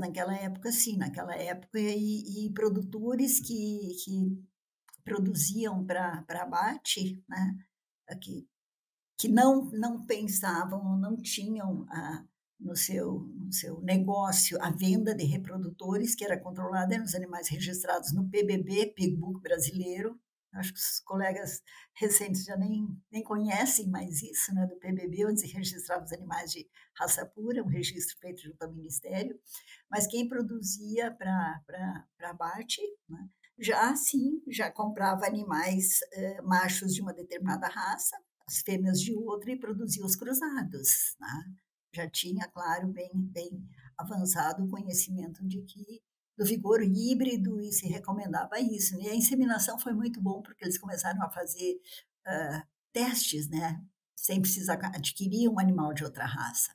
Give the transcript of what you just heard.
naquela época, sim, naquela época, e, e produtores que, que produziam para abate, né, que, que não, não pensavam, não tinham a, no seu, no seu negócio a venda de reprodutores, que era controlada nos animais registrados no PBB, Pigbook brasileiro. Acho que os colegas recentes já nem, nem conhecem mais isso, né, do PBB, onde se registravam os animais de raça pura, um registro feito junto ao Ministério. Mas quem produzia para abate, né, já sim, já comprava animais eh, machos de uma determinada raça, as fêmeas de outra, e produzia os cruzados. Né? já tinha, claro, bem, bem avançado o conhecimento de que do vigor híbrido e se recomendava isso. Né? E a inseminação foi muito bom porque eles começaram a fazer uh, testes, né? Sem precisar adquirir um animal de outra raça.